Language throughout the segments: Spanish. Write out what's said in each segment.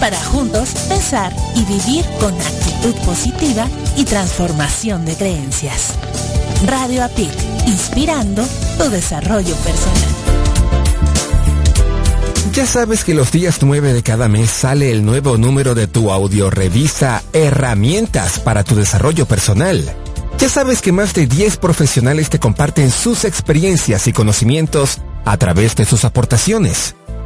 para juntos pensar y vivir con actitud positiva y transformación de creencias. Radio APIC, inspirando tu desarrollo personal. Ya sabes que los días 9 de cada mes sale el nuevo número de tu audiorevista Herramientas para tu desarrollo personal. Ya sabes que más de 10 profesionales te comparten sus experiencias y conocimientos a través de sus aportaciones.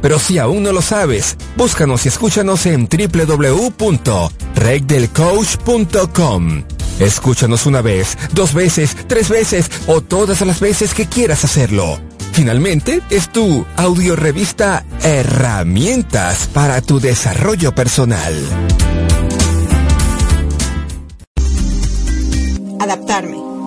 Pero si aún no lo sabes, búscanos y escúchanos en www.regdelcoach.com. Escúchanos una vez, dos veces, tres veces o todas las veces que quieras hacerlo. Finalmente, es tu audiorevista Herramientas para tu desarrollo personal. Adaptarme,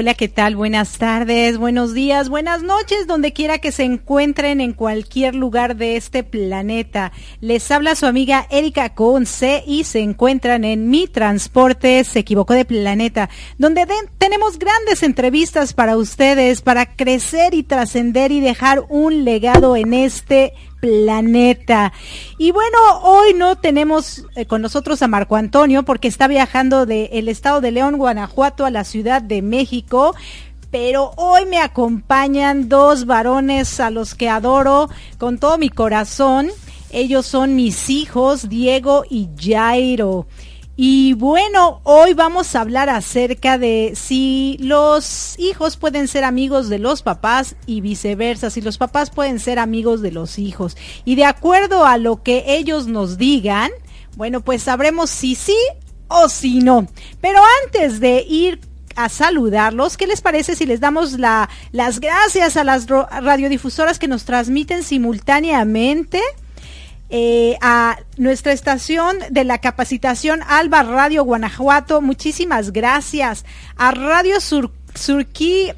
Hola, ¿qué tal? Buenas tardes, buenos días, buenas noches, donde quiera que se encuentren en cualquier lugar de este planeta. Les habla su amiga Erika Conce y se encuentran en Mi Transporte se equivocó de planeta, donde tenemos grandes entrevistas para ustedes, para crecer y trascender y dejar un legado en este planeta. Y bueno, hoy no tenemos eh, con nosotros a Marco Antonio porque está viajando del estado de León, Guanajuato a la Ciudad de México. Pero hoy me acompañan dos varones a los que adoro con todo mi corazón. Ellos son mis hijos, Diego y Jairo. Y bueno, hoy vamos a hablar acerca de si los hijos pueden ser amigos de los papás y viceversa, si los papás pueden ser amigos de los hijos. Y de acuerdo a lo que ellos nos digan, bueno, pues sabremos si sí o si no. Pero antes de ir a saludarlos. ¿Qué les parece si les damos la, las gracias a las radiodifusoras que nos transmiten simultáneamente? Eh, a nuestra estación de la capacitación Alba Radio Guanajuato, muchísimas gracias. A Radio Sur Surquí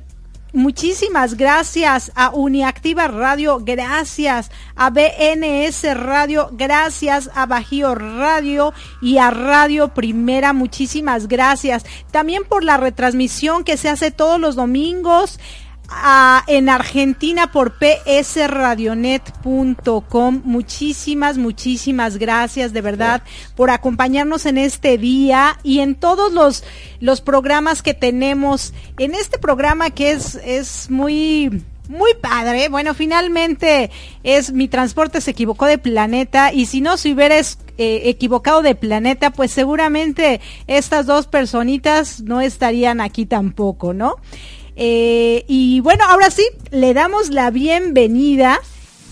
Muchísimas gracias. A Uniactiva Radio, gracias. A BNS Radio, gracias. A Bajío Radio y a Radio Primera, muchísimas gracias. También por la retransmisión que se hace todos los domingos en Argentina por psradionet.com. Muchísimas, muchísimas gracias de verdad por acompañarnos en este día y en todos los, los programas que tenemos. En este programa que es, es muy, muy padre. Bueno, finalmente es mi transporte se equivocó de planeta y si no se hubiera eh, equivocado de planeta, pues seguramente estas dos personitas no estarían aquí tampoco, ¿no? Eh, y bueno, ahora sí, le damos la bienvenida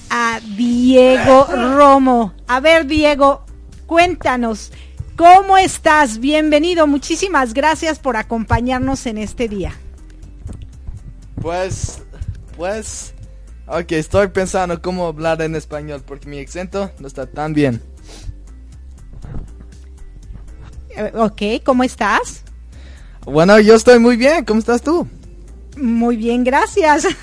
a Diego Romo. A ver, Diego, cuéntanos, ¿cómo estás? Bienvenido, muchísimas gracias por acompañarnos en este día. Pues, pues, ok, estoy pensando cómo hablar en español porque mi acento no está tan bien. Eh, ok, ¿cómo estás? Bueno, yo estoy muy bien, ¿cómo estás tú? Muy bien, gracias.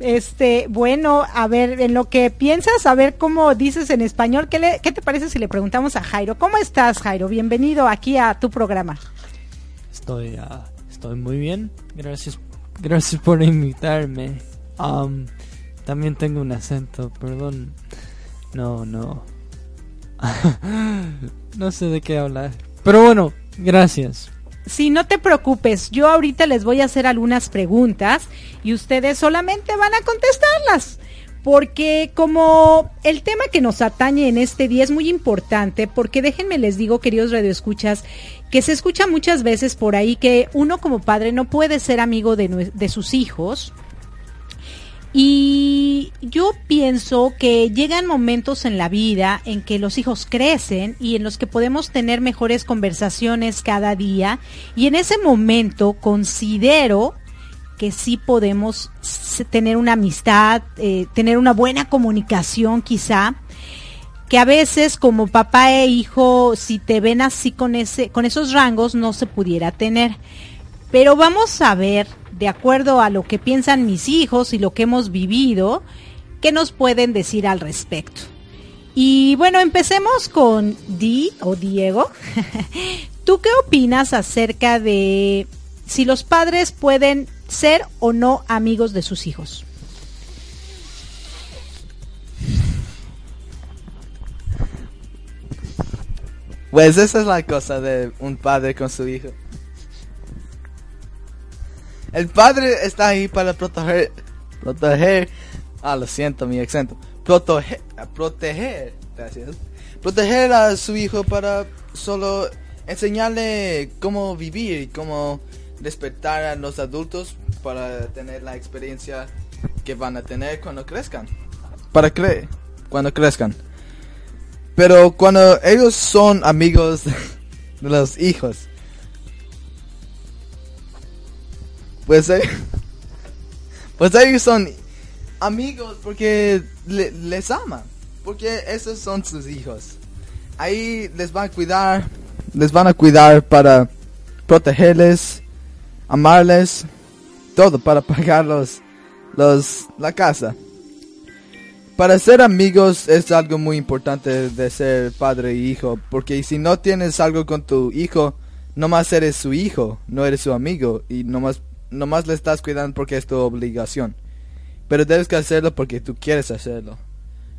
este, bueno, a ver, en lo que piensas, a ver cómo dices en español, ¿qué, le, qué te parece si le preguntamos a Jairo? ¿Cómo estás, Jairo? Bienvenido aquí a tu programa. Estoy, uh, estoy muy bien. Gracias, gracias por invitarme. Um, también tengo un acento, perdón. No, no. no sé de qué hablar. Pero bueno, gracias. Sí, no te preocupes, yo ahorita les voy a hacer algunas preguntas y ustedes solamente van a contestarlas. Porque como el tema que nos atañe en este día es muy importante, porque déjenme les digo, queridos radioescuchas, que se escucha muchas veces por ahí que uno como padre no puede ser amigo de, de sus hijos, y yo pienso que llegan momentos en la vida en que los hijos crecen y en los que podemos tener mejores conversaciones cada día y en ese momento considero que sí podemos tener una amistad, eh, tener una buena comunicación quizá, que a veces como papá e hijo, si te ven así con, ese, con esos rangos, no se pudiera tener. Pero vamos a ver de acuerdo a lo que piensan mis hijos y lo que hemos vivido, ¿qué nos pueden decir al respecto? Y bueno, empecemos con Di o Diego. ¿Tú qué opinas acerca de si los padres pueden ser o no amigos de sus hijos? Pues esa es la cosa de un padre con su hijo. El padre está ahí para proteger, proteger, ah, lo siento, mi acento, proteger, proteger, gracias, proteger a su hijo para solo enseñarle cómo vivir y cómo respetar a los adultos para tener la experiencia que van a tener cuando crezcan. Para creer, cuando crezcan. Pero cuando ellos son amigos de los hijos, Pues, eh, pues ellos son amigos porque les aman. Porque esos son sus hijos. Ahí les van a cuidar. Les van a cuidar para protegerles, amarles, todo para pagarlos los, la casa. Para ser amigos es algo muy importante de ser padre y hijo, porque si no tienes algo con tu hijo, nomás eres su hijo, no eres su amigo y nomás nomás le estás cuidando porque es tu obligación. Pero debes que hacerlo porque tú quieres hacerlo.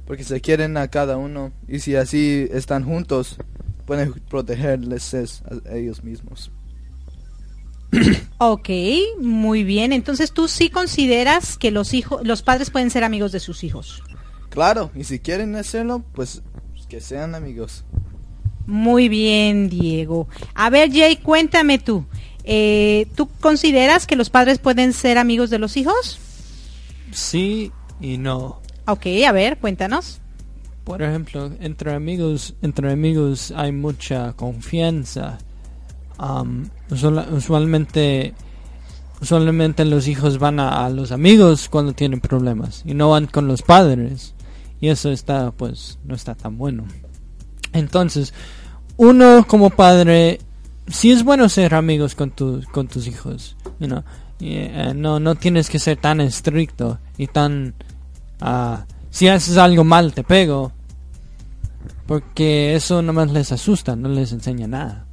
Porque se quieren a cada uno y si así están juntos, pueden protegerles a ellos mismos. Ok, muy bien. Entonces tú sí consideras que los hijos, los padres pueden ser amigos de sus hijos. Claro, y si quieren hacerlo, pues que sean amigos. Muy bien, Diego. A ver, Jay, cuéntame tú. Eh, ¿Tú consideras que los padres pueden ser amigos de los hijos? Sí y no. Ok, a ver, cuéntanos. Por ejemplo, entre amigos, entre amigos hay mucha confianza. um, usualmente usualmente los hijos van a, los amigos cuando tienen problemas y no van con los padres y eso está pues no está tan bueno entonces uno como padre sí es bueno ser amigos con tus con tus hijos eh, no no tienes que ser tan estricto y tan uh, si haces algo mal te pego porque eso nomás les asusta no les enseña nada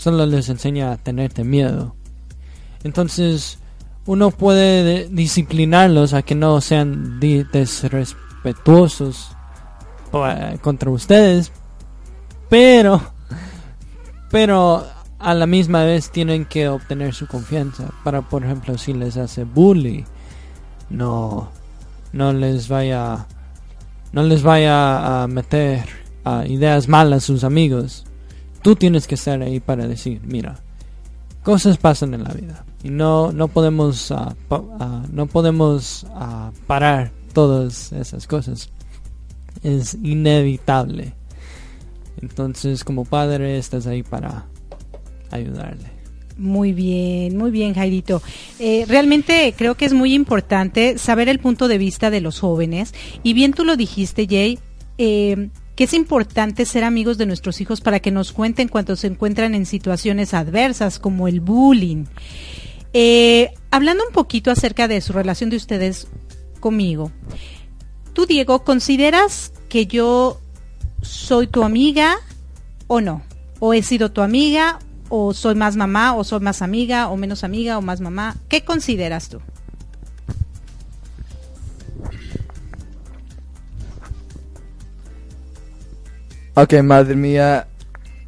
solo les enseña a tenerte miedo. Entonces, uno puede disciplinarlos a que no sean desrespetuosos eh, contra ustedes, pero, pero a la misma vez tienen que obtener su confianza para, por ejemplo, si les hace bully, no, no les vaya, no les vaya a meter ideas malas a sus amigos. Tú tienes que estar ahí para decir, mira, cosas pasan en la vida y no no podemos ah, ah, no podemos ah, parar todas esas cosas es inevitable entonces como padre estás ahí para ayudarle muy bien, muy bien, Jairito. Eh, realmente creo que es muy importante saber el punto de vista de los jóvenes. Y bien tú lo dijiste, Jay, eh, que es importante ser amigos de nuestros hijos para que nos cuenten cuando se encuentran en situaciones adversas como el bullying. Eh, hablando un poquito acerca de su relación de ustedes conmigo, tú Diego, ¿consideras que yo soy tu amiga o no? ¿O he sido tu amiga? ¿O soy más mamá? ¿O soy más amiga? ¿O menos amiga? ¿O más mamá? ¿Qué consideras tú? Ok, madre mía.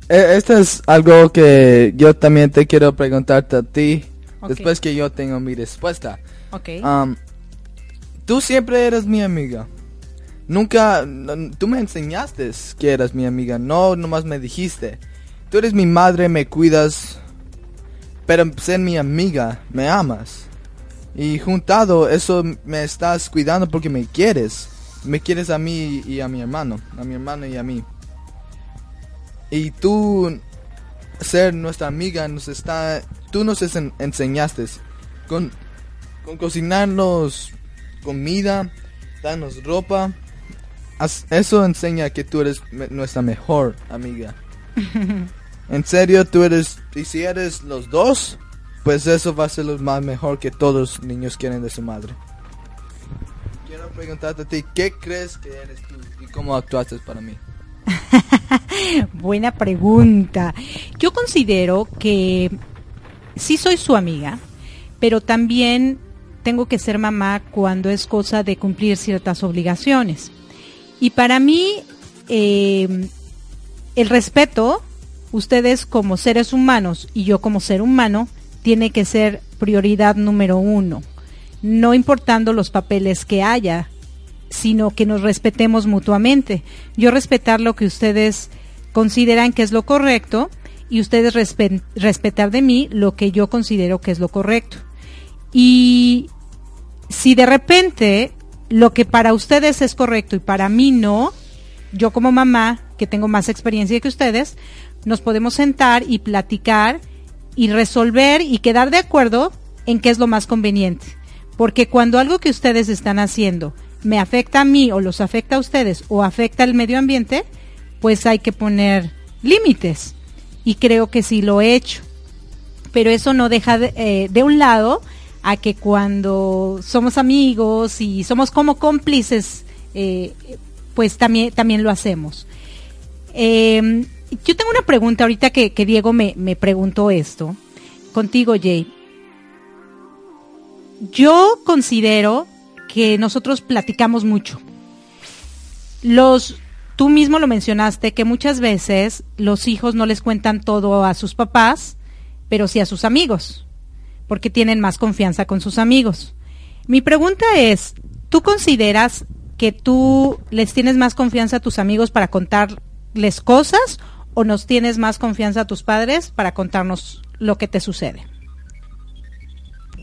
E, esto es algo que yo también te quiero preguntarte a ti. Después que yo tengo mi respuesta. Ok. Um, tú siempre eres mi amiga. Nunca, tú me enseñaste que eras mi amiga. No, nomás me dijiste. Tú eres mi madre, me cuidas. Pero ser mi amiga, me amas. Y juntado, eso me estás cuidando porque me quieres. Me quieres a mí y a mi hermano. A mi hermano y a mí. Y tú ser nuestra amiga nos está tú nos enseñaste con con cocinarnos comida darnos ropa eso enseña que tú eres nuestra mejor amiga en serio tú eres y si eres los dos pues eso va a ser lo más mejor que todos los niños quieren de su madre quiero preguntarte a ti qué crees que eres tú y cómo actuaste para mí Buena pregunta. Yo considero que sí soy su amiga, pero también tengo que ser mamá cuando es cosa de cumplir ciertas obligaciones. Y para mí, eh, el respeto, ustedes como seres humanos y yo como ser humano, tiene que ser prioridad número uno, no importando los papeles que haya sino que nos respetemos mutuamente. Yo respetar lo que ustedes consideran que es lo correcto y ustedes respetar de mí lo que yo considero que es lo correcto. Y si de repente lo que para ustedes es correcto y para mí no, yo como mamá, que tengo más experiencia que ustedes, nos podemos sentar y platicar y resolver y quedar de acuerdo en qué es lo más conveniente. Porque cuando algo que ustedes están haciendo me afecta a mí o los afecta a ustedes o afecta al medio ambiente, pues hay que poner límites. Y creo que sí lo he hecho. Pero eso no deja de, eh, un lado a que cuando somos amigos y somos como cómplices, eh, pues también, también lo hacemos. Em, yo tengo una pregunta ahorita que, Diego me, me preguntó esto. Contigo, Jay. Yo considero que nosotros platicamos mucho. Los, tú mismo lo mencionaste, que muchas veces los hijos no les cuentan todo a sus papás, pero sí a sus amigos, porque tienen más confianza con sus amigos. Mi pregunta es, ¿tú consideras que tú les tienes más confianza a tus amigos para contarles cosas o nos tienes más confianza a tus padres para contarnos lo que te sucede?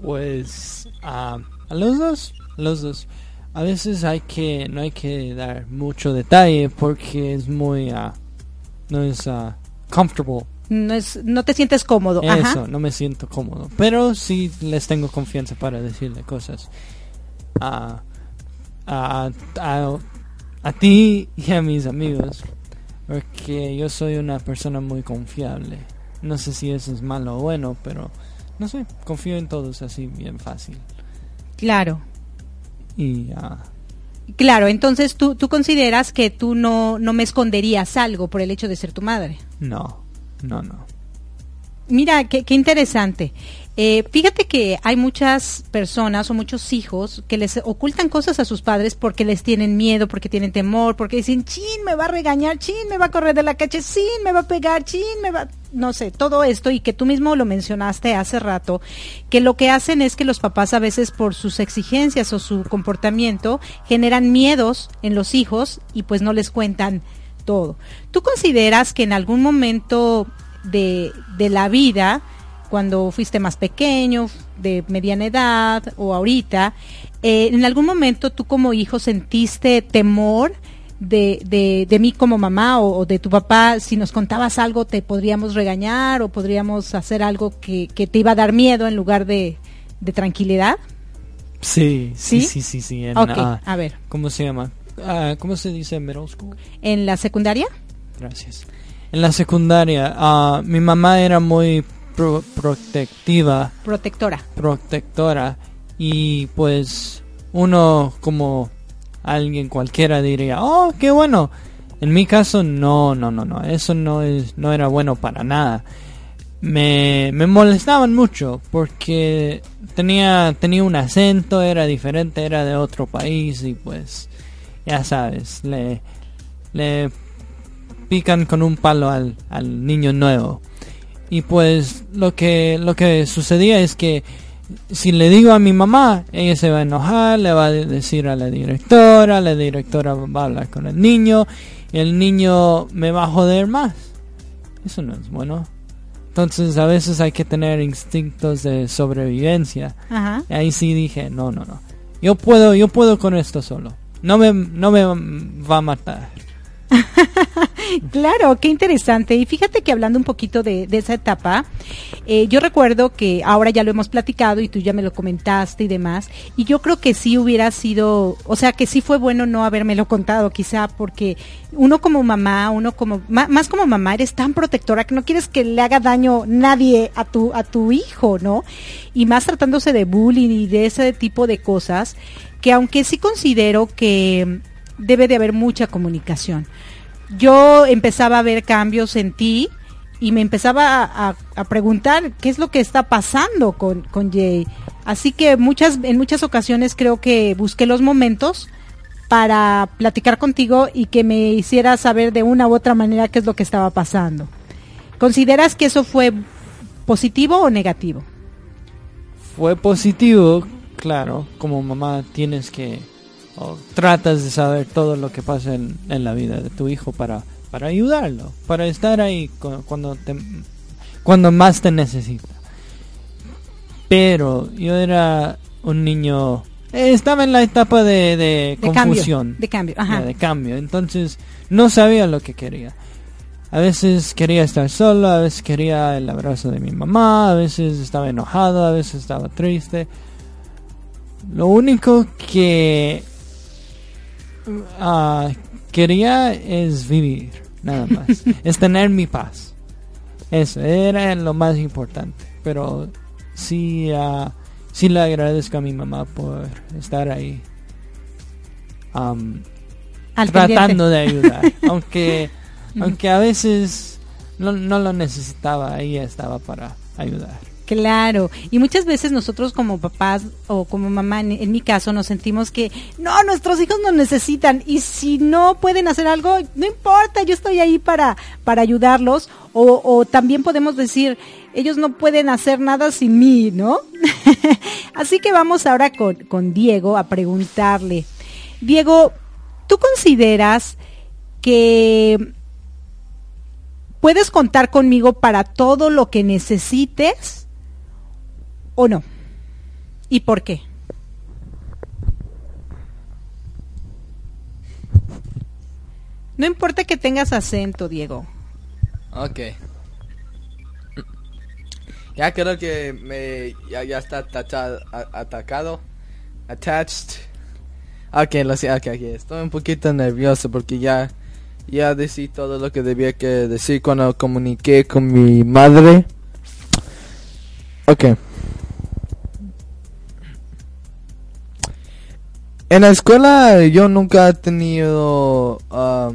Pues a los dos los dos. A veces hay que no hay que dar mucho detalle porque es muy uh, no es uh, comfortable no es no te sientes cómodo. Eso, no me siento cómodo. Pero sí les tengo confianza para decirle cosas. A, a, a, a ti y a mis amigos. Porque yo soy una persona muy confiable. No sé si eso es malo o bueno, pero no sé, confío en todos así bien fácil. Claro. Y ah, Claro, entonces tú, tú consideras que tú no, no me esconderías algo por el hecho de ser tu madre. no, no, no. Mira, qué, qué interesante. Eh, fíjate que hay muchas personas o muchos hijos que les ocultan cosas a sus padres porque les tienen miedo, porque tienen temor, porque dicen, chin, me va a regañar, chin, me va a correr de la calle, chin, me va a pegar, chin, me va... No sé, todo esto y que tú mismo lo mencionaste hace rato, que lo que hacen es que los papás a veces por sus exigencias o su comportamiento generan miedos en los hijos y pues no les cuentan todo. ¿Tú consideras que en algún momento de, de la vida, cuando fuiste más pequeño, de mediana edad o ahorita, eh, en algún momento tú como hijo sentiste temor de, de, de mí como mamá o, o de tu papá, si nos contabas algo te podríamos regañar o podríamos hacer algo que, que te iba a dar miedo en lugar de, de tranquilidad? Sí, sí, ¿Sí? sí, sí, sí. en, Ok, ah, a ver, ¿Cómo se llama? Ah, ¿Cómo se dice middle school? ¿en la secundaria? Gracias. En la secundaria, ah, mi mamá era muy pro- protectiva, Protectora. protectora, y pues uno como alguien cualquiera diría, oh, qué bueno. En mi caso, no, no, no, no, eso no es, no era bueno para nada. Me, me molestaban mucho porque tenía, tenía un acento, era diferente, era de otro país y pues, ya sabes, le, le pican con un palo al, al niño nuevo. Y pues lo que, lo que sucedía es que si le digo a mi mamá, ella se va a enojar, le va a decir a la directora, la directora va a hablar con el niño, el niño me va a joder más. Eso no es bueno. Entonces a veces hay que tener instintos de sobrevivencia. Ajá. Ahí sí dije, no, no, no. Yo puedo, yo puedo con esto solo. No me, no me va a matar. Claro, qué interesante. Y fíjate que hablando un poquito de, esa etapa, eh, yo recuerdo que ahora ya lo hemos platicado y tú ya me lo comentaste y demás, y yo creo que sí hubiera sido, o sea, que sí fue bueno no habérmelo contado, quizá porque uno como mamá, uno como, más como mamá, eres tan protectora que no quieres que le haga daño nadie a tu, a tu hijo, ¿no? Y más tratándose de bullying y de ese tipo de cosas, que aunque sí considero que debe de haber mucha comunicación yo empezaba a ver cambios en ti y me empezaba a, preguntar qué es lo que está pasando con, con Jay. Así que muchas, en muchas ocasiones creo que busqué los momentos para platicar contigo y que me hiciera saber de una u otra manera qué es lo que estaba pasando. ¿Consideras que eso fue positivo o negativo? Fue positivo, claro, como mamá tienes que, o tratas de saber todo lo que pasa en, en la vida de tu hijo para, para ayudarlo, para estar ahí cu- cuando, te, cuando más te necesita. Pero yo era un niño, eh, estaba en la etapa de, de, De confusión. cambio. De cambio, ajá. Ya, de cambio. Entonces no sabía lo que quería. A veces quería estar solo, a veces quería el abrazo de mi mamá, a veces estaba enojado, a veces estaba triste. Lo único que ah, quería es vivir, nada más. es tener mi paz. Eso era lo más importante. Pero sí, ah, sí le agradezco a mi mamá por estar ahí. Al tratando pendiente. de ayudar. aunque, aunque a veces no, no lo necesitaba, ella estaba para ayudar. Claro, y muchas veces nosotros como papás o como mamá, en, mi caso, nos sentimos que no, nuestros hijos nos necesitan. Y si no pueden hacer algo, no importa, yo estoy ahí para, para ayudarlos o, o también podemos decir, ellos no pueden hacer nada sin mí, ¿no? Así que vamos ahora con, con Diego a preguntarle, Diego, ¿tú consideras que puedes contar conmigo para todo lo que necesites o no? ¿Y por qué? No importa que tengas acento, Diego. Ok. Ya creo que me ya, ya está tachado, atacado, attached. Ok, lo sé, ok, ok. Estoy un poquito nervioso porque ya ya decí todo lo que debía que decir cuando comuniqué con mi madre. Ok. En la escuela yo nunca he tenido ah,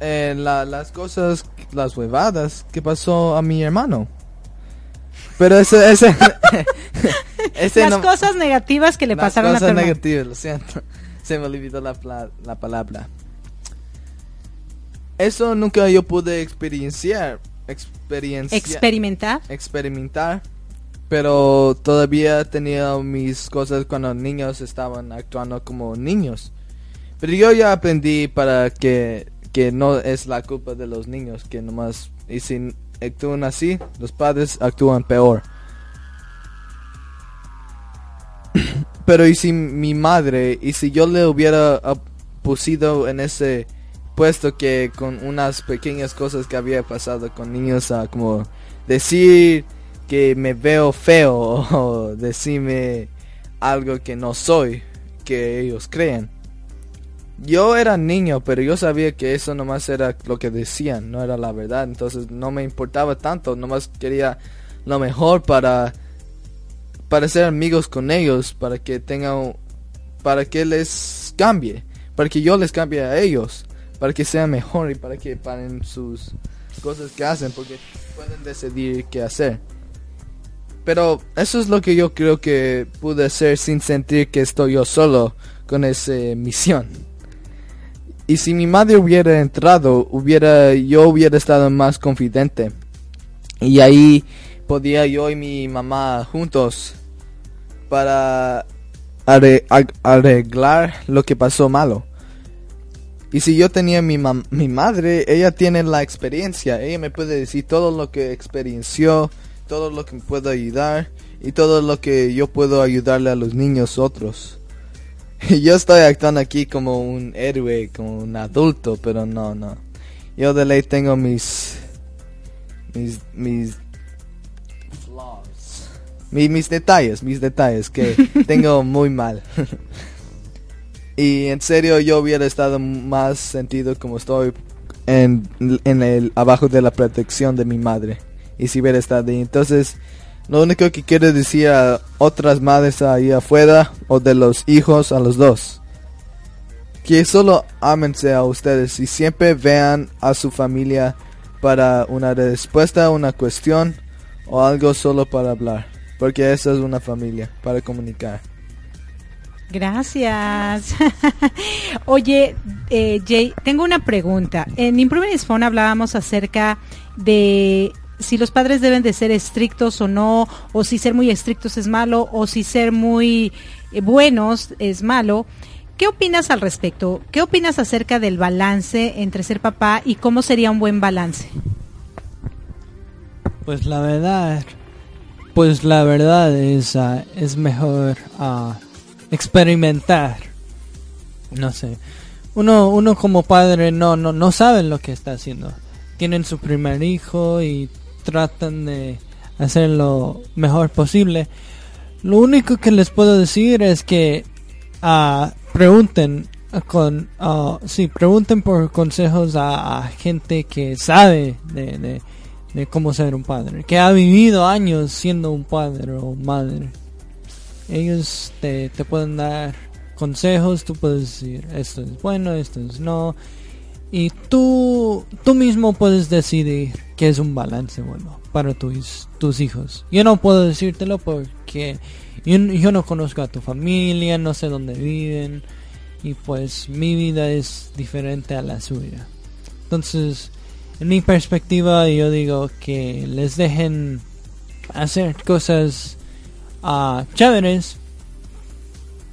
eh, la- las cosas, las huevadas que pasó a mi hermano. Pero ese, ese, ese Las no- cosas negativas que le las pasaron a tu cosas hermano. negativas, lo siento. Se me olvidó la, la palabra. Eso nunca yo pude experienciar. Experiencia, Experimentar. experimentar. Pero todavía tenía mis cosas cuando niños estaban actuando como niños. Pero yo ya aprendí para que, que no es la culpa de los niños, que nomás, y si actúan así, los padres actúan peor. Pero y si mi madre, y si yo le hubiera pusido en ese puesto que con unas pequeñas cosas que había pasado con niños, ah, como decir me veo feo o decirme algo que no soy, que ellos creen. Yo era niño, pero yo sabía que eso nomás era lo que decían, no era la verdad, entonces no me importaba tanto, nomás quería lo mejor para para ser amigos con ellos, para que tengan para que les cambie, para que yo les cambie a ellos, para que sean mejor y para que paren sus cosas que hacen, porque pueden decidir qué hacer. Pero eso es lo que yo creo que pude hacer sin sentir que estoy yo solo con esa misión. Y si mi madre hubiera entrado, hubiera yo hubiera estado más confidente. Y ahí podía yo y mi mamá juntos para arreglar lo que pasó malo. Y si yo tenía mi, mi madre, ella tiene la experiencia, ella me puede decir todo lo que experienció, todo lo que me puede ayudar y todo lo que yo puedo ayudarle a los niños otros. Yo estoy actuando aquí como un héroe, como un adulto, pero no, no. Yo de ley tengo mis mis mis flaws. Mi- mis detalles, mis detalles que tengo muy mal. y en serio yo hubiera estado más sentido como estoy en, en el abajo de la protección de mi madre. Y si hubiera estado ahí, entonces lo único que quiero decir a otras madres ahí afuera o de los hijos a los dos. Que solo ámense a ustedes y siempre vean a su familia para una respuesta una cuestión o algo solo para hablar. Porque esa es una familia, para comunicar. Gracias. Oye, eh, Jay, tengo una pregunta. En Improving Fun hablábamos acerca de si los padres deben de ser estrictos o no, o si ser muy estrictos es malo, o si ser muy eh, buenos es malo. ¿Qué opinas al respecto? ¿Qué opinas acerca del balance entre ser papá y cómo sería un buen balance? Pues la verdad, pues la verdad es, ah, es mejor ah, experimentar. No sé. Uno, uno como padre no, no, no saben lo que está haciendo. Tienen su primer hijo y tratan de hacer lo mejor posible. Lo único que les puedo decir es que ah, pregunten con ah, sí pregunten por consejos a, a gente que sabe de, de, de cómo ser un padre que ha vivido años siendo un padre o madre ellos te, te pueden dar consejos tú puedes decir esto es bueno esto es no y tú tú mismo puedes decidir qué es un balance bueno para tus tus hijos. Yo no puedo decírtelo porque yo, yo no conozco a tu familia no sé dónde viven y pues mi vida es diferente a la suya. Entonces en mi perspectiva yo digo que les dejen hacer cosas ah, chéveres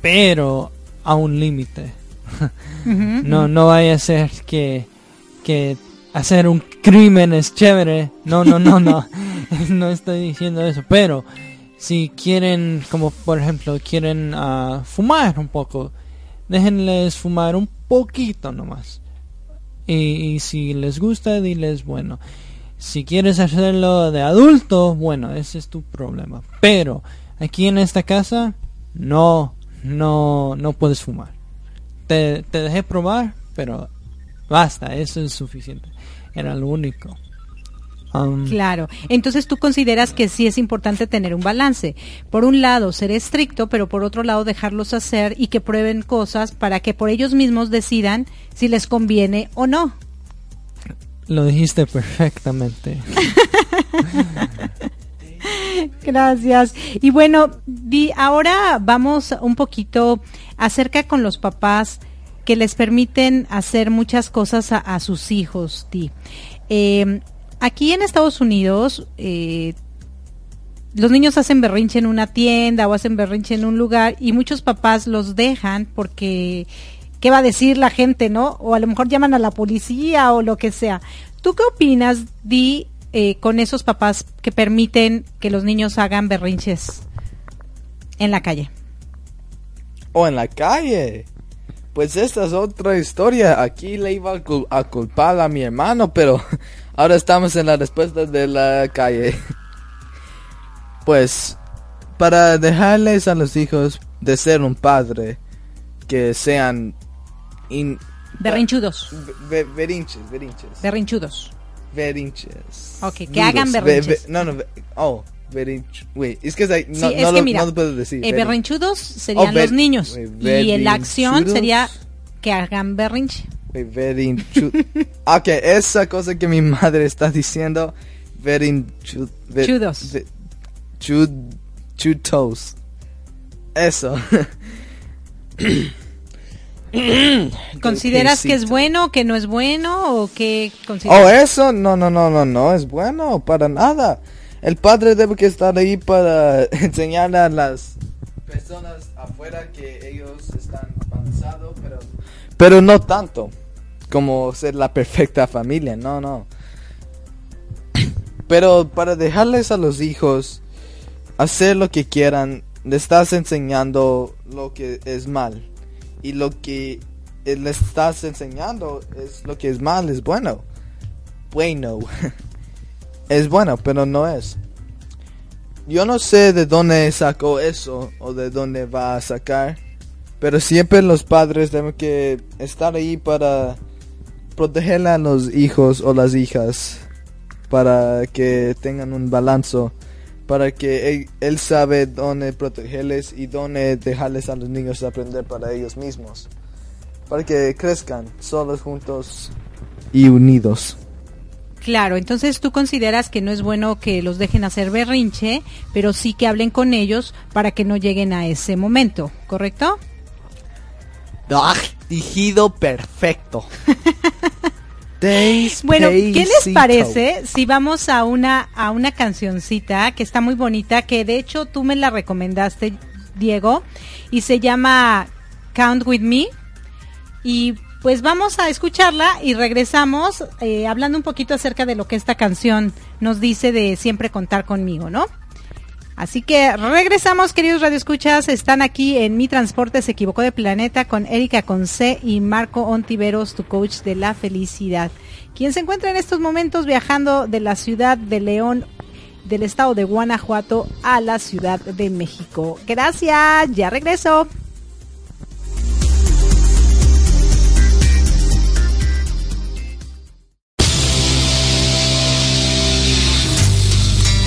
pero a un límite. No no vaya a ser que que hacer un crimen es chévere no no no no no estoy diciendo eso pero si quieren como por ejemplo quieren ah, fumar un poco déjenles fumar un poquito nomás y, y si les gusta diles bueno Si quieres hacerlo de adulto, bueno, ese es tu problema. Pero aquí en esta casa, no, no, no puedes fumar. Te, te dejé probar, pero basta, eso es suficiente. Era lo único. Um, Claro, entonces tú consideras que sí es importante tener un balance. Por un lado, ser estricto, pero por otro lado, dejarlos hacer y que prueben cosas para que por ellos mismos decidan si les conviene o no. lo dijiste perfectamente. Gracias. Y bueno, Di, ahora vamos un poquito acerca con los papás que les permiten hacer muchas cosas a, sus hijos, Di. Eh, aquí en Estados Unidos, eh, los niños hacen berrinche en una tienda o hacen berrinche en un lugar y muchos papás los dejan porque qué va a decir la gente, ¿no? O a lo mejor llaman a la policía o lo que sea. ¿Tú qué opinas, Di, eh, con esos papás que permiten que los niños hagan berrinches en la calle? O en la calle. Pues esta es otra historia. Aquí le iba a, cul- a culpar a mi hermano, pero ahora estamos en la respuesta de la calle. Pues para dejarles a los hijos de ser un padre que sean in- Berrinchudos. Be- berinches, berinches. Berrinchudos. Berinches. Ok, que hagan Be- berrinches. be- no, no, oh, berinch. Es que no, sí, no es lo, que mira, no lo puedo decir. eh, berrinchudos serían Oh, ber- los niños wait, y en la acción sería que hagan berrinche. Berinchu- ok, esa cosa que mi madre está diciendo. Berinchu- be- Chudos. be- chud- chutos. Eso. ¿Consideras que es bueno, que no es bueno o que Oh, eso, no, no, no, no, no es bueno, para nada. El padre debe que estar ahí para enseñar a las personas afuera que ellos están avanzados, pero... Pero no tanto como ser la perfecta familia, no, no. Pero para dejarles a los hijos hacer lo que quieran, le estás enseñando lo que es mal. Y lo que eh, le estás enseñando es lo que es mal, es bueno. Bueno. es bueno, pero no es. Yo no sé de dónde sacó eso o de dónde va a sacar. Pero siempre los padres deben que estar ahí para proteger a los hijos o las hijas. Para que tengan un balance. Para que él, él sabe dónde protegerles y dónde dejarles a los niños aprender para ellos mismos. Para que crezcan solos, juntos y unidos. Claro, entonces tú consideras que no es bueno que los dejen hacer berrinche, pero sí que hablen con ellos para que no lleguen a ese momento, ¿correcto? ¡Ah! Dijido perfecto. Bueno, ¿qué les parece si vamos a una a una cancioncita que está muy bonita, que de hecho tú me la recomendaste, Diego, y se llama Count with Me? Y pues vamos a escucharla y regresamos eh, hablando un poquito acerca de lo que esta canción nos dice de siempre contar conmigo, ¿no? Así que regresamos, queridos radioescuchas. Están aquí en Mi Transporte se equivocó de planeta con Erika Conce y Marco Ontiveros, tu coach de la felicidad, quien se encuentra en estos momentos viajando de la ciudad de León, del estado de Guanajuato, a la Ciudad de México. Gracias, ya regreso.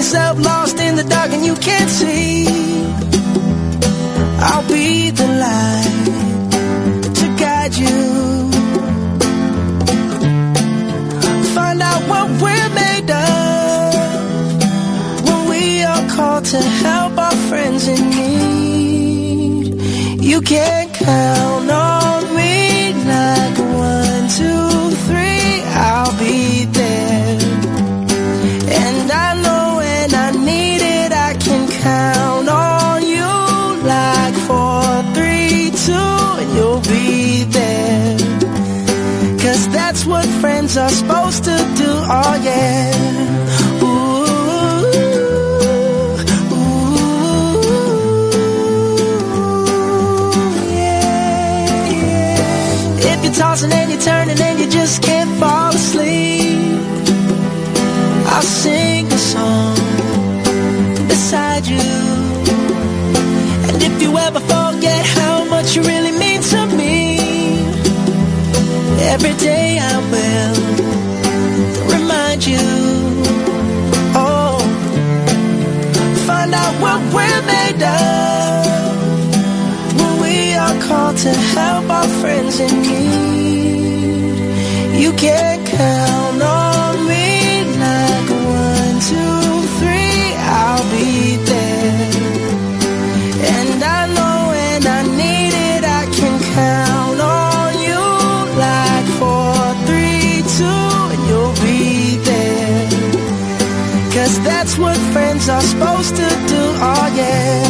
yourself lost in the dark and you can't see, I'll be the light to guide you. Find out what we're made of when we are called to help our friends in need. You can count on me like friends are supposed to do, oh yeah. Ooh, ooh, yeah. If you're tossing and you're turning and you just can't fall asleep, I'll sing a song beside you. And if you ever forget how much you really mean to me, every day Will remind you. Oh, find out what we're made of when we are called to help our friends in need. You can count are supposed to do, oh yeah.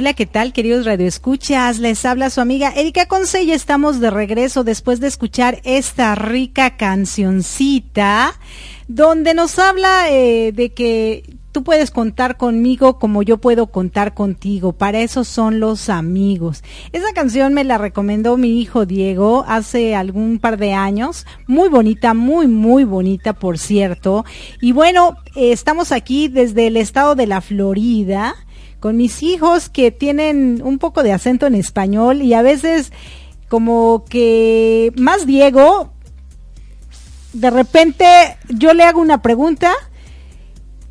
Hola, ¿qué tal, queridos radioescuchas? Les habla su amiga Erika Conce estamos de regreso después de escuchar esta rica cancioncita donde nos habla eh, de que tú puedes contar conmigo como yo puedo contar contigo. Para eso son los amigos. Esa canción me la recomendó mi hijo Diego hace algún par de años. Muy bonita, muy, muy bonita, por cierto. Y bueno, eh, estamos aquí desde el estado de la Florida con mis hijos que tienen un poco de acento en español y a veces como que más Diego, de repente yo le hago una pregunta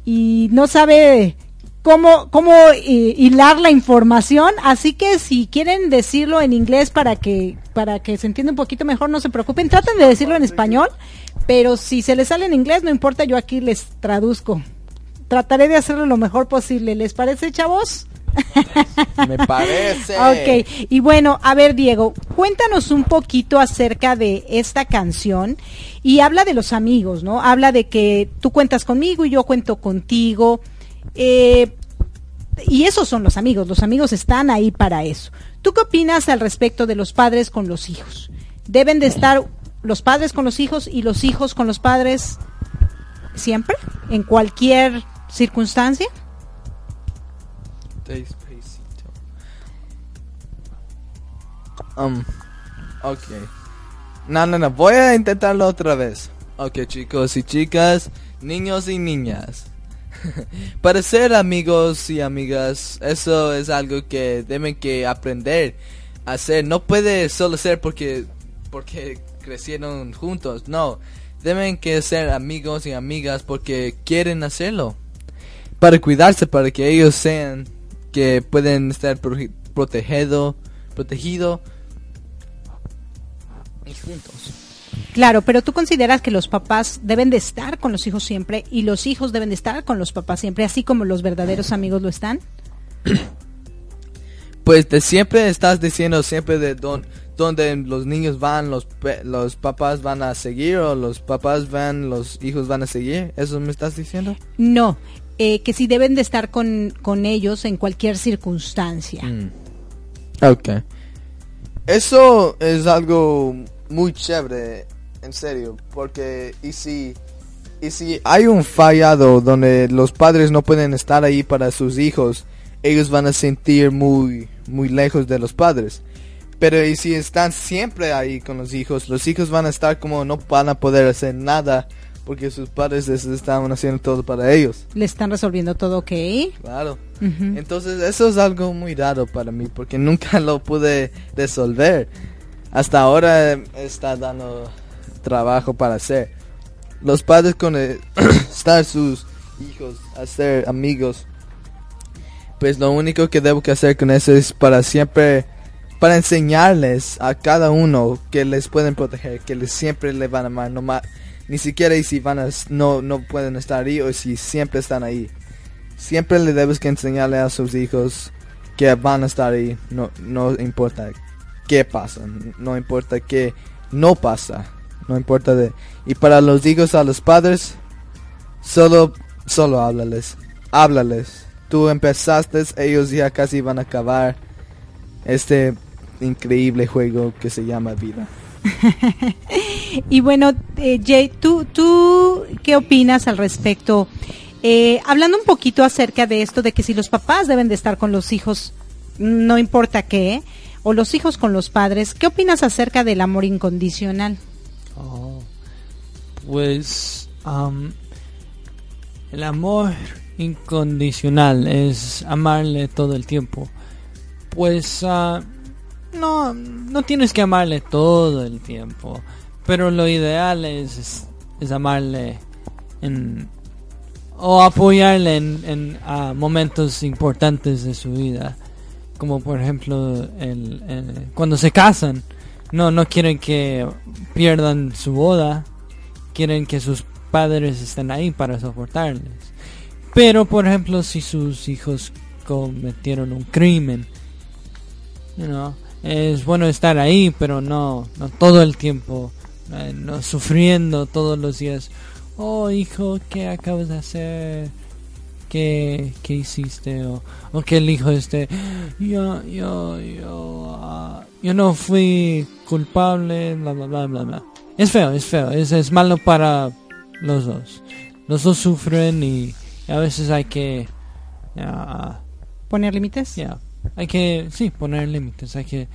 y no sabe cómo, cómo hilar la información, así que si quieren decirlo en inglés para que, para que se entienda un poquito mejor, no se preocupen, traten de decirlo en español, pero si se les sale en inglés, no importa, yo aquí les traduzco trataré de hacerlo lo mejor posible. ¿Les parece, chavos? Me parece. ok, y bueno, a ver, Diego, cuéntanos un poquito acerca de esta canción y habla de los amigos, ¿no? Habla de que tú cuentas conmigo y yo cuento contigo. Eh, y esos son los amigos, los amigos están ahí para eso. ¿Tú qué opinas al respecto de los padres con los hijos? ¿Deben de estar los padres con los hijos y los hijos con los padres siempre? ¿En cualquier circunstancia? Despacito. Um, ok. No, no, no, voy a intentarlo otra vez. Ok, chicos y chicas, niños y niñas. Para ser amigos y amigas, eso es algo que deben que aprender a hacer. No puede solo ser porque, porque crecieron juntos, no. Deben que ser amigos y amigas porque quieren hacerlo. Para cuidarse, para que ellos sean que pueden estar prote- protegido, protegido juntos. Claro, pero tú consideras que los papás deben de estar con los hijos siempre y los hijos deben de estar con los papás siempre, así como los verdaderos amigos lo están. pues de siempre estás diciendo siempre de don, donde los niños van, los, los papás van a seguir o los papás van, los hijos van a seguir. ¿Eso me estás diciendo? No, eh, que si deben de estar con, con ellos en cualquier circunstancia. Mm. Ok. Eso es algo muy chévere, en serio, porque y si y si hay un fallado donde los padres no pueden estar ahí para sus hijos, ellos van a sentir muy muy lejos de los padres. Pero y si están siempre ahí con los hijos, los hijos van a estar como no van a poder hacer nada porque sus padres les estaban haciendo todo para ellos. Le están resolviendo todo ok. Claro. Entonces eso es algo muy raro para mí porque nunca lo pude resolver. Hasta ahora eh, está dando trabajo para hacer. Los padres con estar sus hijos, hacer amigos. Pues lo único que debo que hacer con eso es para siempre, para enseñarles a cada uno que les pueden proteger, que les siempre le van a amar, no ma- ni siquiera y si van a, no, no pueden estar ahí o si siempre están ahí siempre le debes que enseñarle a sus hijos que van a estar ahí. No, no importa qué pasa, no importa qué no pasa, no importa de. Y para los hijos a los padres, solo, solo háblales, háblales. Tú empezaste, ellos ya casi van a acabar este increíble juego que se llama vida. Y bueno, eh, Jay, ¿tú, ¿tú qué opinas al respecto? Eh, hablando un poquito acerca de esto, de que si los papás deben de estar con los hijos, no importa qué, o los hijos con los padres, ¿qué opinas acerca del amor incondicional? Oh, pues am, el amor incondicional es amarle todo el tiempo. Pues ah, no, no tienes que amarle todo el tiempo, pero lo ideal es, es, amarle en, o apoyarle en, en momentos importantes de su vida, como por ejemplo el- cuando se casan. No, no quieren que pierdan su boda, quieren que sus padres estén ahí para soportarles. Pero por ejemplo, si sus hijos cometieron un crimen, you know, es bueno estar ahí, pero no, no todo el tiempo, eh, no sufriendo todos los días. Oh, hijo, ¿qué acabas de hacer? ¿Qué, qué hiciste? O, o que el hijo esté, yo, yo, yo, ah, yo no fui culpable, bla, bla, bla, bla, bla. Es feo, es feo, es, es malo para los dos. Los dos sufren y, a veces hay que, ya, ¿Poner límites? Hay que, sí, poner límites, hay que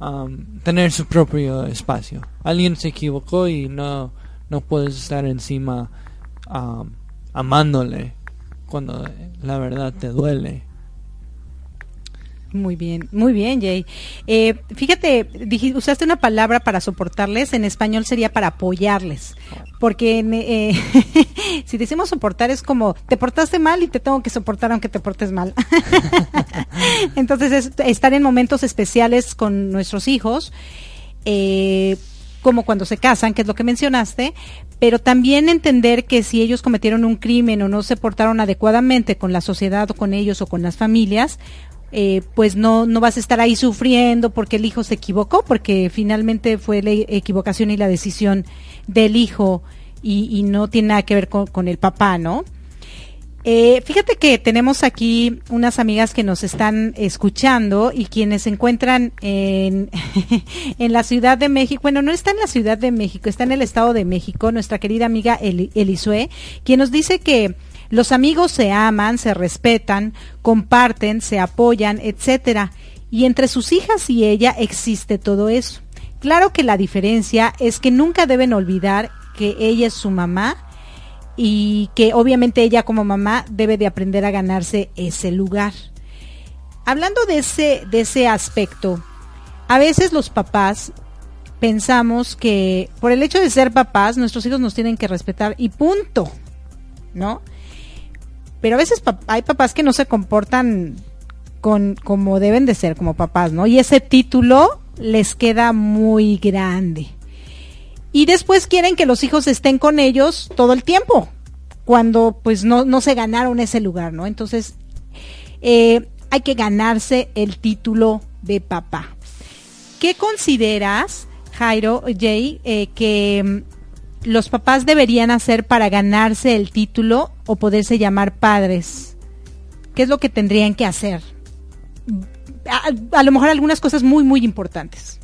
um, tener su propio espacio. Alguien se equivocó y no, no puedes estar encima um, amándole cuando la verdad te duele. Muy bien, muy bien, Jay. Eh, fíjate, usaste una palabra para soportarles, en español sería para apoyarles, porque eh, si decimos soportar es como te portaste mal y te tengo que soportar aunque te portes mal. Entonces es estar en momentos especiales con nuestros hijos, eh, como cuando se casan, que es lo que mencionaste, pero también entender que si ellos cometieron un crimen o no se portaron adecuadamente con la sociedad o con ellos o con las familias, eh, pues no, no vas a estar ahí sufriendo porque el hijo se equivocó, porque finalmente fue la equivocación y la decisión del hijo y, y no tiene nada que ver con, el papá, ¿no? Eh, fíjate que tenemos aquí unas amigas que nos están escuchando y quienes se encuentran en, en la Ciudad de México. Bueno, no está en la Ciudad de México, está en el Estado de México. Nuestra querida amiga Eli- Elisue, quien nos dice que los amigos se aman, se respetan, comparten, se apoyan, etcétera. Y entre sus hijas y ella existe todo eso. Claro que la diferencia es que nunca deben olvidar que ella es su mamá y que obviamente ella como mamá debe de aprender a ganarse ese lugar. Hablando de ese, de ese aspecto, a veces los papás pensamos que por el hecho de ser papás, nuestros hijos nos tienen que respetar y punto, ¿no? Pero a veces hay papás que no se comportan con, como deben de ser como papás, ¿no? Y ese título les queda muy grande. Y después quieren que los hijos estén con ellos todo el tiempo, cuando pues no, no se ganaron ese lugar, ¿no? Entonces, eh, hay que ganarse el título de papá. ¿Qué consideras, Jairo, Jay, eh, que mm, los papás deberían hacer para ganarse el título o poderse llamar padres? ¿Qué es lo que tendrían que hacer? A, lo mejor algunas cosas muy, muy importantes.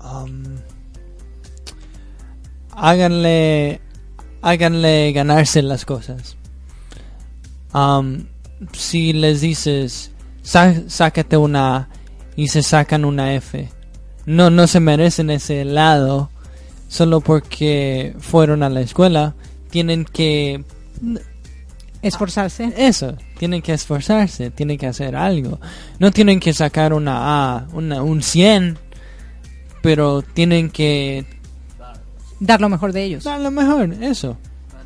Um, háganle, háganle ganarse las cosas. Um, si les dices, "Sá- sácate una A", y se sacan una F, no, no se merecen ese lado solo porque fueron a la escuela. Tienen que Esforzarse. eso, tienen que esforzarse, tienen que hacer algo. No tienen que sacar una A, una, un 100, pero tienen que Dar lo mejor de ellos. dar lo mejor, eso.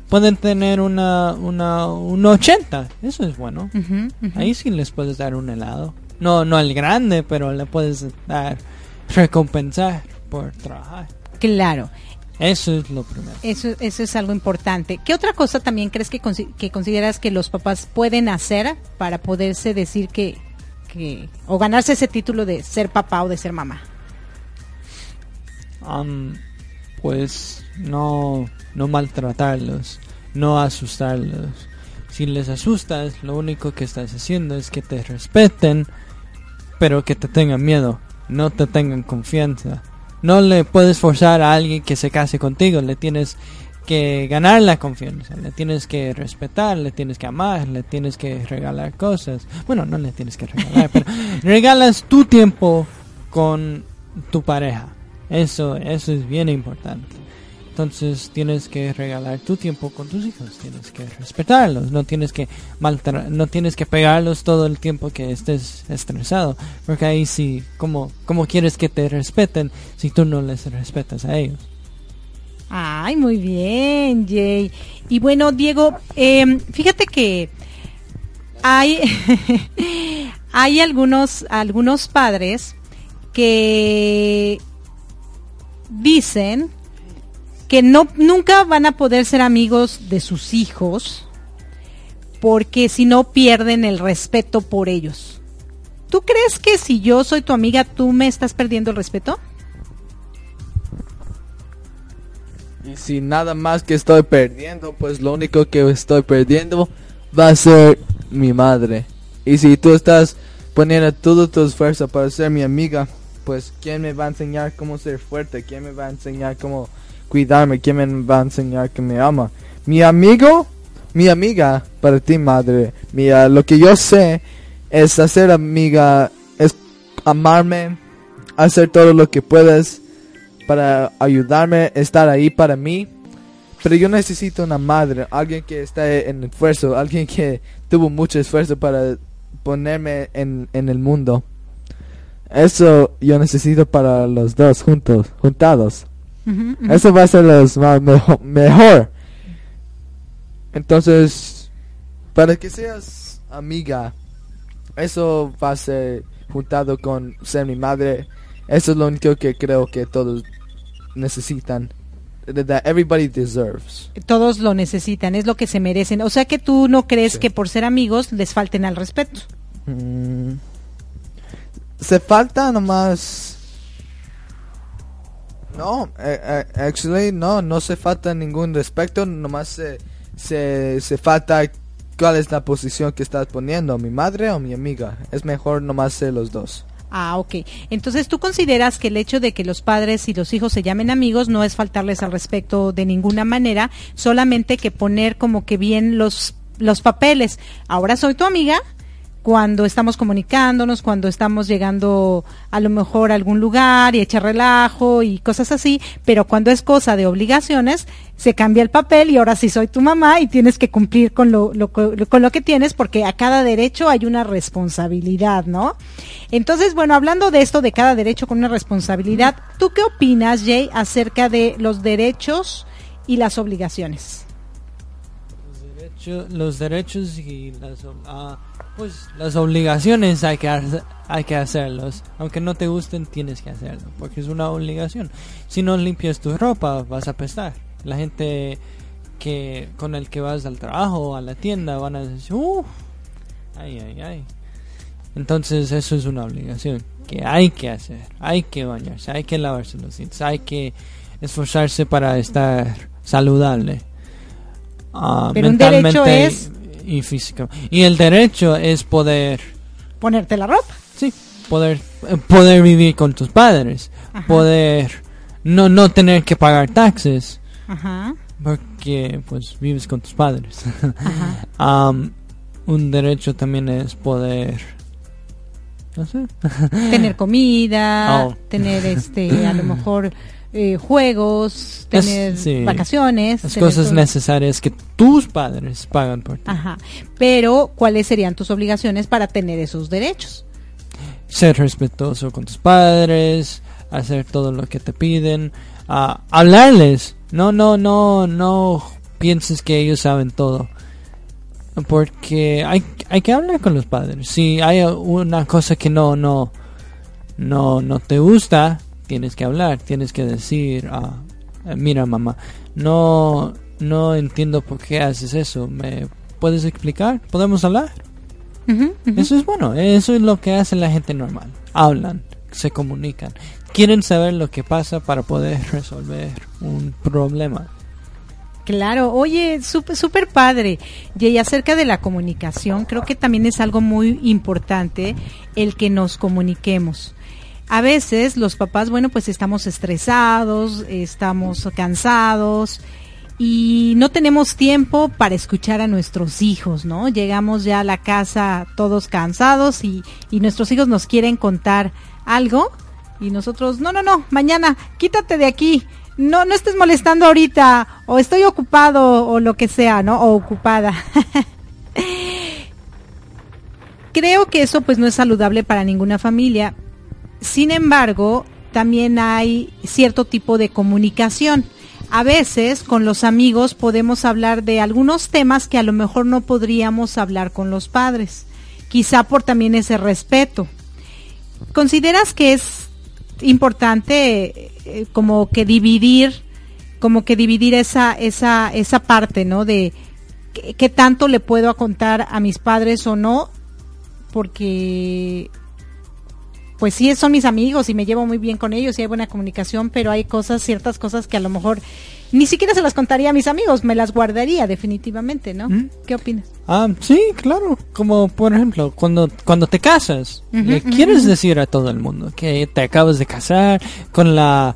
Pueden tener una, una, un 80, eso es bueno. Ujú. Ahí sí les puedes dar un helado. No, no el grande, pero le puedes dar, recompensar por trabajar. Claro. Eso es lo primero. Eso, eso es algo importante. ¿Qué otra cosa también crees que, que consideras que los papás pueden hacer para poderse decir que, que, o ganarse ese título de ser papá o de ser mamá? Am, pues no, no maltratarlos, no asustarlos. Si les asustas, lo único que estás haciendo es que te respeten, pero que te tengan miedo, no te tengan confianza. No le puedes forzar a alguien que se case contigo, le tienes que ganar la confianza, le tienes que respetar, le tienes que amar, le tienes que regalar cosas. Bueno, no le tienes que regalar, pero regalas tu tiempo con tu pareja. Eso, eso es bien importante. Entonces tienes que regalar tu tiempo con tus hijos, tienes que respetarlos, no tienes que maltra no tienes que pegarlos todo el tiempo que estés estresado, porque ahí sí, ¿cómo, cómo quieres que te respeten si tú no les respetas a ellos? Ay, muy bien, Jay. Y bueno, Diego, em, fíjate que hay, hay algunos, algunos padres que dicen que no, nunca van a poder ser amigos de sus hijos porque si no pierden el respeto por ellos. ¿Tú crees que si yo soy tu amiga, tú me estás perdiendo el respeto? Y si nada más que estoy perdiendo, pues lo único que estoy perdiendo va a ser mi madre. Y si tú estás poniendo todo tu esfuerzo para ser mi amiga, pues ¿quién me va a enseñar cómo ser fuerte? ¿Quién me va a enseñar cómo cuidarme? ¿Quién me va a enseñar que me ama? Mi amigo, mi amiga, para ti madre. Mira, lo que yo sé es hacer amiga, es amarme, hacer todo lo que puedas para ayudarme, estar ahí para mí. Pero yo necesito una madre, alguien que esté en esfuerzo, alguien que tuvo mucho esfuerzo para ponerme en el mundo. Eso yo necesito para los dos juntos, juntados. Eso va a ser los más mejo- mejor. Entonces, para que seas amiga, eso va a ser juntado con ser mi madre. Eso es lo único que creo que todos necesitan. That everybody deserves. Todos lo necesitan, es lo que se merecen. O sea que tú no crees que por ser amigos les falten al respeto. Mm. Se falta nomás. No, eh, eh, actually no, no se falta ningún respeto, nomás se, se, se falta cuál es la posición que estás poniendo, mi madre o mi amiga. Es mejor nomás ser los dos. Ah, ok. Entonces tú consideras que el hecho de que los padres y los hijos se llamen amigos no es faltarles al respeto de ninguna manera, solamente que poner como que bien los, los papeles. Ahora soy tu amiga cuando estamos comunicándonos, cuando estamos llegando a lo mejor a algún lugar y echar relajo y cosas así, pero cuando es cosa de obligaciones, se cambia el papel y ahora sí soy tu mamá y tienes que cumplir con lo, lo- con lo que tienes porque a cada derecho hay una responsabilidad, ¿no? Entonces, bueno, hablando de esto de cada derecho con una responsabilidad, ¿tú qué opinas, Jay, acerca de los derechos y las obligaciones? Los derechos y las, ah, pues, las obligaciones hay que, hay que hacerlos. Aunque no te gusten, tienes que hacerlo. Porque es una obligación. Si no limpias tu ropa, vas a apestar. La gente que con el que vas al trabajo o a la tienda van a decir, uff, ay, ay, ay. Entonces eso es una obligación que hay que hacer. Hay que bañarse, hay que lavarse los dientes, hay que esforzarse para estar saludable. Ah, Pero un derecho mentalmente es- y físico. Y el derecho es poder Ponerte la ropa. Sí, poder eh, poder vivir con tus padres, Ajá. poder no no tener que pagar taxes Ajá. porque pues vives con tus padres. Am, un derecho también es poder no sé. Tener comida, Oh. tener este, a lo mejor eh, juegos, Es- tener sí. vacaciones. Las tener cosas todo. necesarias que tus padres pagan por ti. Ajá. Pero, ¿cuáles serían tus obligaciones para tener esos derechos? Ser respetuoso con tus padres, hacer todo lo que te piden, ah, hablarles. No, no, no, no pienses que ellos saben todo. Porque hay, hay que hablar con los padres. Si hay una cosa que no, no, no, no te gusta, tienes que hablar, tienes que decir, ah, eh, mira mamá, no, no entiendo por qué haces eso. ¿Me puedes explicar? ¿Podemos hablar? Eso es bueno, eso es lo que hace la gente normal. Hablan, se comunican, quieren saber lo que pasa para poder resolver un problema. Claro, oye, súper súper padre. Y acerca de la comunicación, creo que también es algo muy importante el que nos comuniquemos. A veces los papás, bueno, pues estamos estresados, estamos cansados y no tenemos tiempo para escuchar a nuestros hijos, ¿no? Llegamos ya a la casa todos cansados y, nuestros hijos nos quieren contar algo y nosotros, no, no, no, mañana, quítate de aquí, no, no estés molestando ahorita, o estoy ocupado, o lo que sea, ¿no? O ocupada. Creo que eso pues no es saludable para ninguna familia. Sin embargo, también hay cierto tipo de comunicación. A veces con los amigos podemos hablar de algunos temas que a lo mejor no podríamos hablar con los padres, quizá por también ese respeto. ¿Consideras que es importante eh, como que dividir, como que dividir esa, esa, esa parte, ¿no? De qué, tanto le puedo contar a mis padres o no, porque pues sí son mis amigos y me llevo muy bien con ellos y hay buena comunicación, pero hay cosas, ciertas cosas que a lo mejor ni siquiera se las contaría a mis amigos, me las guardaría definitivamente, ¿no? ¿Mm? ¿Qué opinas? Ah, sí, claro, como por ejemplo, cuando, cuando te casas, le quieres decir a todo el mundo que te acabas de casar con la,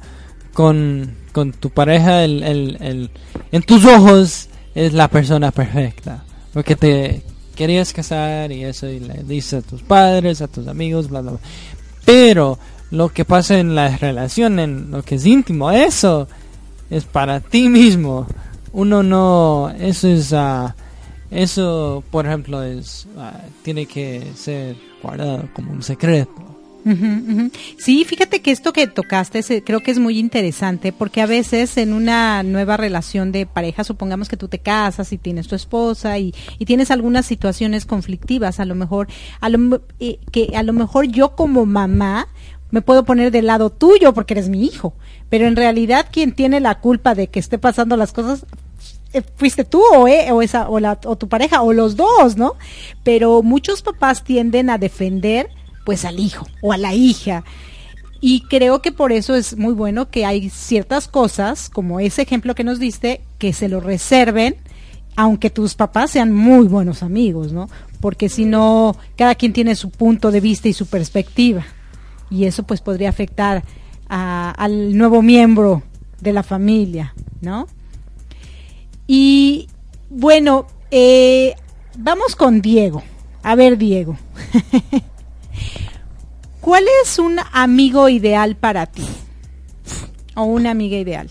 con, con tu pareja, el, el, el, en tus ojos es la persona perfecta, porque te querías casar y eso, y le dices a tus padres, a tus amigos, bla, bla, bla. Pero lo que pasa en la relación, en lo que es íntimo, eso es para ti mismo. Uno no, eso es, ah, eso, por ejemplo, es, ah, tiene que ser guardado como un secreto. Sí, fíjate que esto que tocaste creo que es muy interesante porque a veces en una nueva relación de pareja, supongamos que tú te casas y tienes tu esposa y, y tienes algunas situaciones conflictivas, a lo mejor, a lo, eh, que a lo mejor yo como mamá me puedo poner del lado tuyo porque eres mi hijo, pero en realidad quien tiene la culpa de que esté pasando las cosas eh, fuiste tú o, eh, o esa o, la, o tu pareja o los dos, ¿no? Pero muchos papás tienden a defender pues al hijo o a la hija. Y creo que por eso es muy bueno que hay ciertas cosas, como ese ejemplo que nos diste, que se lo reserven, aunque tus papás sean muy buenos amigos, ¿no? Porque si no, cada quien tiene su punto de vista y su perspectiva. Y eso pues podría afectar al nuevo miembro de la familia, ¿no? Y bueno, eh, vamos con Diego. A ver, Diego. ¿Cuál es un amigo ideal para ti? O una amiga ideal.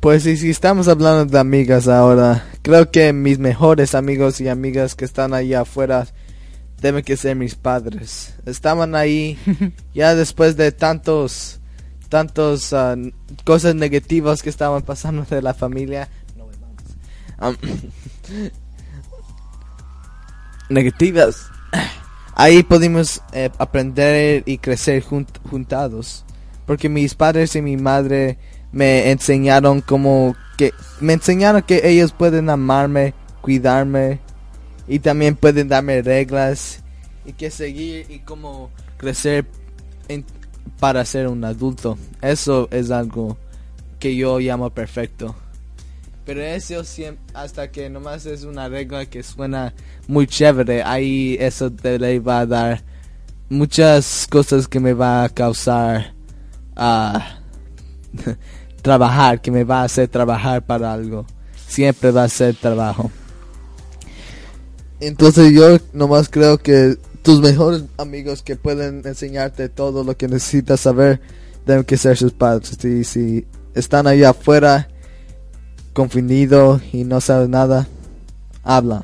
Pues sí, si estamos hablando de amigas ahora, creo que mis mejores amigos y amigas que están ahí afuera deben que ser mis padres. Estaban ahí ya después de tantos, tantos ah, cosas negativas que estaban pasando de la familia. Am, negativas. Ahí pudimos eh, aprender y crecer junt- juntados. Porque mis padres y mi madre me enseñaron como que me enseñaron que ellos pueden amarme cuidarme y también pueden darme reglas y que seguir y cómo crecer para ser un adulto. Eso es algo que yo llamo perfecto. Pero eso siempre, hasta que nomás es una regla que suena muy chévere, ahí eso te le va a dar muchas cosas que me va a causar a trabajar, que me va a hacer trabajar para algo. Siempre va a ser trabajo. Entonces yo nomás creo que tus mejores amigos que pueden enseñarte todo lo que necesitas saber deben que ser sus padres. Y si están allá afuera confundidos y no saben nada, habla.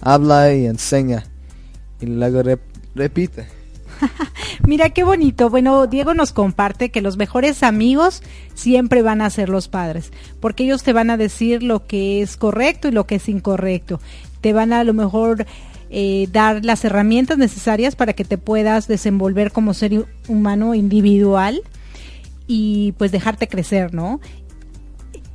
Habla y enseña. Y luego repite. Mira qué bonito. Bueno, Diego nos comparte que los mejores amigos siempre van a ser los padres, porque ellos te van a decir lo que es correcto y lo que es incorrecto. Te van a, a lo mejor eh, dar las herramientas necesarias para que te puedas desenvolver como ser humano individual y pues dejarte crecer, ¿no?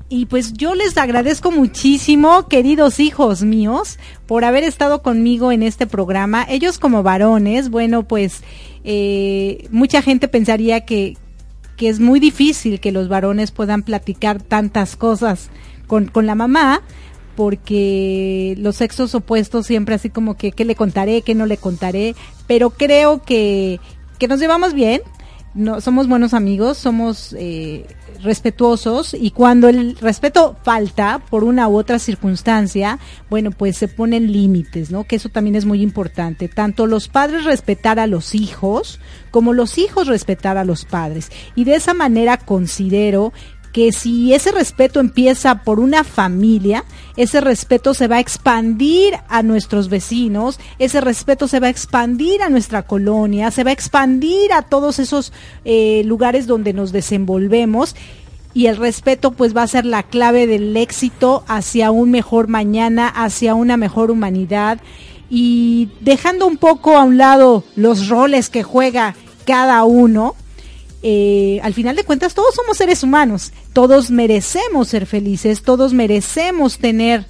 Y pues yo les agradezco muchísimo, queridos hijos míos, por haber estado conmigo en este programa. Ellos como varones, bueno, pues eh, mucha gente pensaría que, que es muy difícil que los varones puedan platicar tantas cosas con, con la mamá, porque los sexos opuestos siempre así como que, ¿qué le contaré, qué no le contaré? Pero creo que, que nos llevamos bien, no, somos buenos amigos, somos eh, respetuosos y cuando el respeto falta por una u otra circunstancia, bueno, pues se ponen límites, ¿no? Que eso también es muy importante. Tanto los padres respetar a los hijos como los hijos respetar a los padres. Y de esa manera considero que si ese respeto empieza por una familia, ese respeto se va a expandir a nuestros vecinos, ese respeto se va a expandir a nuestra colonia, se va a expandir a todos esos eh, lugares donde nos desenvolvemos y el respeto pues va a ser la clave del éxito hacia un mejor mañana, hacia una mejor humanidad. Y dejando un poco a un lado los roles que juega cada uno, eh, al final de cuentas todos somos seres humanos, todos merecemos ser felices, todos merecemos tener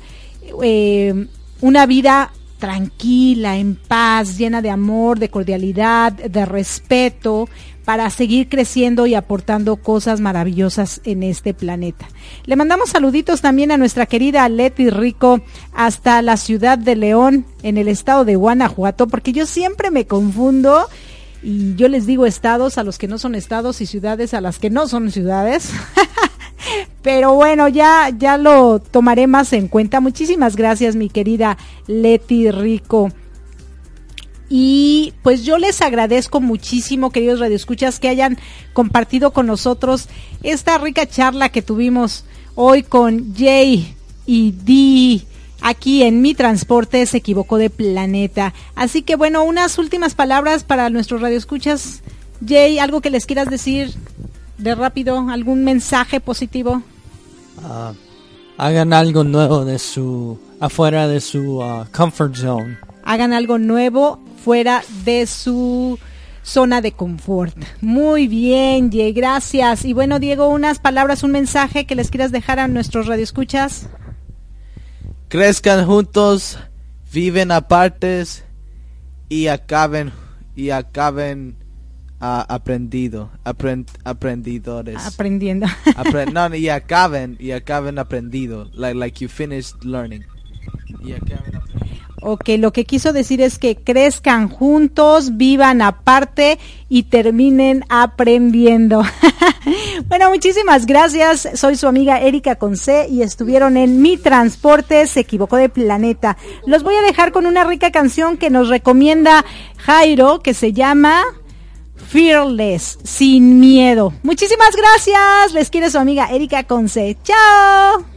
eh, una vida tranquila, en paz, llena de amor, de cordialidad, de respeto, para seguir creciendo y aportando cosas maravillosas en este planeta. Le mandamos saluditos también a nuestra querida Leti Rico hasta la ciudad de León, en el estado de Guanajuato, porque yo siempre me confundo y yo les digo estados a los que no son estados y ciudades a las que no son ciudades. Pero bueno, ya, ya lo tomaré más en cuenta. Muchísimas gracias, mi querida Leti Rico. Y pues yo les agradezco muchísimo, queridos radioescuchas, que hayan compartido con nosotros esta rica charla que tuvimos hoy con Jay y Dee aquí en mi transporte se equivocó de planeta. Así que bueno, unas últimas palabras para nuestros radioescuchas. Jay, algo que les quieras decir de rápido, algún mensaje positivo. Ah, hagan algo nuevo de su afuera de su ah, comfort zone. Hagan algo nuevo fuera de su zona de confort. Muy bien, Jay, gracias. Y bueno, Diego, unas palabras, un mensaje que les quieras dejar a nuestros radioescuchas crezcan juntos, viven apartes y acaben y acaben uh, aprendido, aprend, aprendidores. Aprendiendo. Apre no, y acaben y acaben aprendido, like like you finished learning. Y acaben aprendido. Ok, lo que quiso decir es que crezcan juntos, vivan aparte y terminen aprendiendo. bueno, muchísimas gracias. Soy su amiga Erika Conce y estuvieron en Mi Transporte se equivocó de planeta. Los voy a dejar con una rica canción que nos recomienda Jairo que se llama Fearless, sin miedo. Muchísimas gracias. Les quiere su amiga Erika Conce. Chao.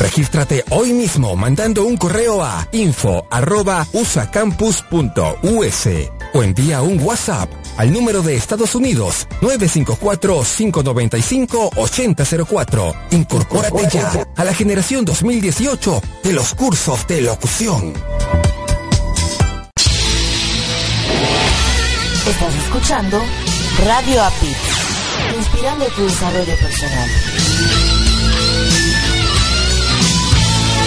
Regístrate hoy mismo mandando un correo a info@usacampus.us o envía un WhatsApp al número de Estados Unidos 954-595-8004. Incorpórate ya a la generación 2018 de los cursos de locución. Estás escuchando Radio API, inspirando tu desarrollo personal.